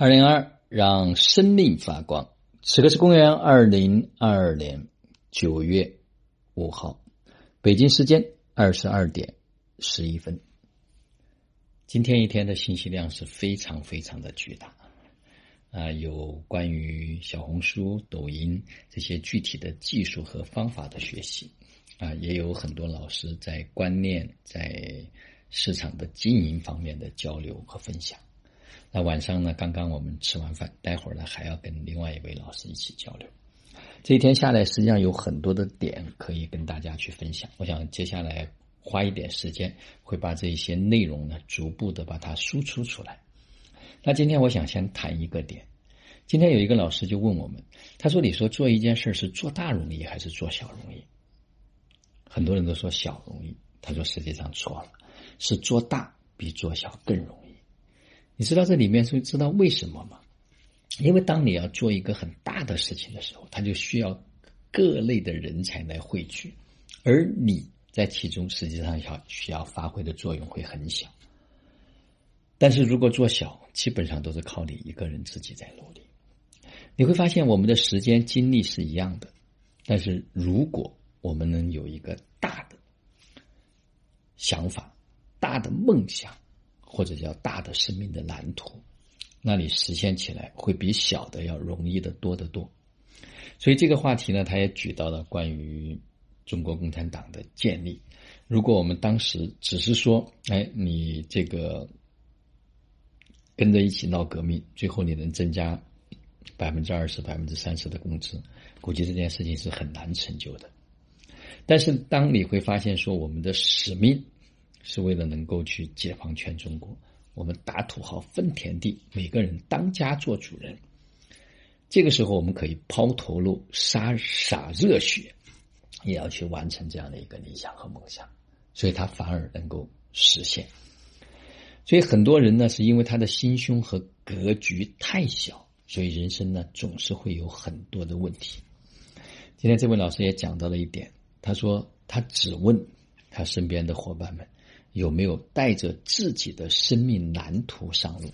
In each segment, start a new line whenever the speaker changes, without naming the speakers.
二零二，让生命发光。此刻是公元二零二二年九月五号，北京时间二十二点十一分。今天一天的信息量是非常非常的巨大啊！有关于小红书、抖音这些具体的技术和方法的学习啊，也有很多老师在观念、在市场的经营方面的交流和分享。那晚上呢？刚刚我们吃完饭，待会儿呢还要跟另外一位老师一起交流。这一天下来，实际上有很多的点可以跟大家去分享。我想接下来花一点时间，会把这一些内容呢逐步的把它输出出来。那今天我想先谈一个点。今天有一个老师就问我们，他说：“你说做一件事是做大容易还是做小容易？”很多人都说小容易，他说实际上错了，是做大比做小更容易。你知道这里面是知道为什么吗？因为当你要做一个很大的事情的时候，它就需要各类的人才来汇聚，而你在其中实际上要需要发挥的作用会很小。但是如果做小，基本上都是靠你一个人自己在努力。你会发现我们的时间精力是一样的，但是如果我们能有一个大的想法、大的梦想。或者叫大的生命的蓝图，那你实现起来会比小的要容易的多得多。所以这个话题呢，他也举到了关于中国共产党的建立。如果我们当时只是说，哎，你这个跟着一起闹革命，最后你能增加百分之二十、百分之三十的工资，估计这件事情是很难成就的。但是当你会发现说，我们的使命。是为了能够去解放全中国，我们打土豪分田地，每个人当家做主人。这个时候，我们可以抛头颅、洒洒热血，也要去完成这样的一个理想和梦想，所以他反而能够实现。所以很多人呢，是因为他的心胸和格局太小，所以人生呢总是会有很多的问题。今天这位老师也讲到了一点，他说他只问他身边的伙伴们。有没有带着自己的生命蓝图上路？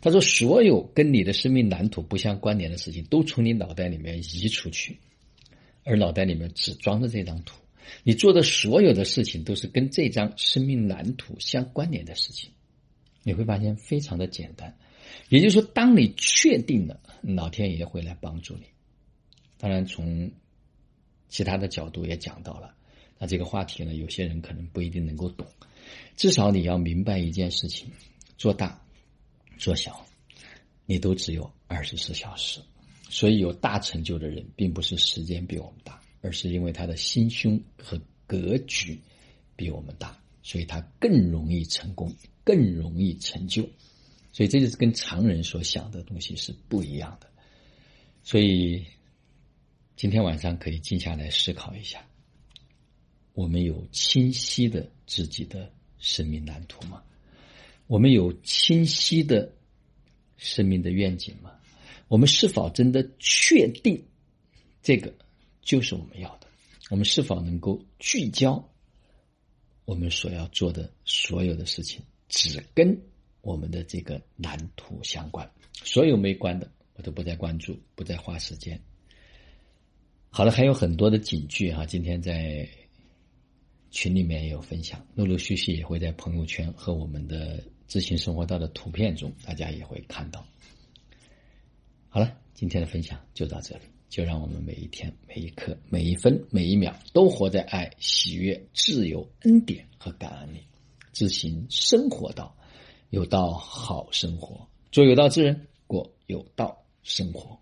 他说：“所有跟你的生命蓝图不相关联的事情，都从你脑袋里面移出去，而脑袋里面只装着这张图。你做的所有的事情，都是跟这张生命蓝图相关联的事情。你会发现非常的简单。也就是说，当你确定了，老天爷会来帮助你。当然，从其他的角度也讲到了。那这个话题呢，有些人可能不一定能够懂。”至少你要明白一件事情：做大、做小，你都只有二十四小时。所以有大成就的人，并不是时间比我们大，而是因为他的心胸和格局比我们大，所以他更容易成功，更容易成就。所以这就是跟常人所想的东西是不一样的。所以今天晚上可以静下来思考一下：我们有清晰的自己的。生命蓝图吗？我们有清晰的生命的愿景吗？我们是否真的确定这个就是我们要的？我们是否能够聚焦我们所要做的所有的事情，只跟我们的这个蓝图相关？所有没关的，我都不再关注，不再花时间。好了，还有很多的警句哈，今天在。群里面也有分享，陆陆续续也会在朋友圈和我们的知行生活道的图片中，大家也会看到。好了，今天的分享就到这里，就让我们每一天、每一刻、每一分、每一秒都活在爱、喜悦、自由、恩典和感恩里，知行生活道，有道好生活，做有道之人，过有道生活。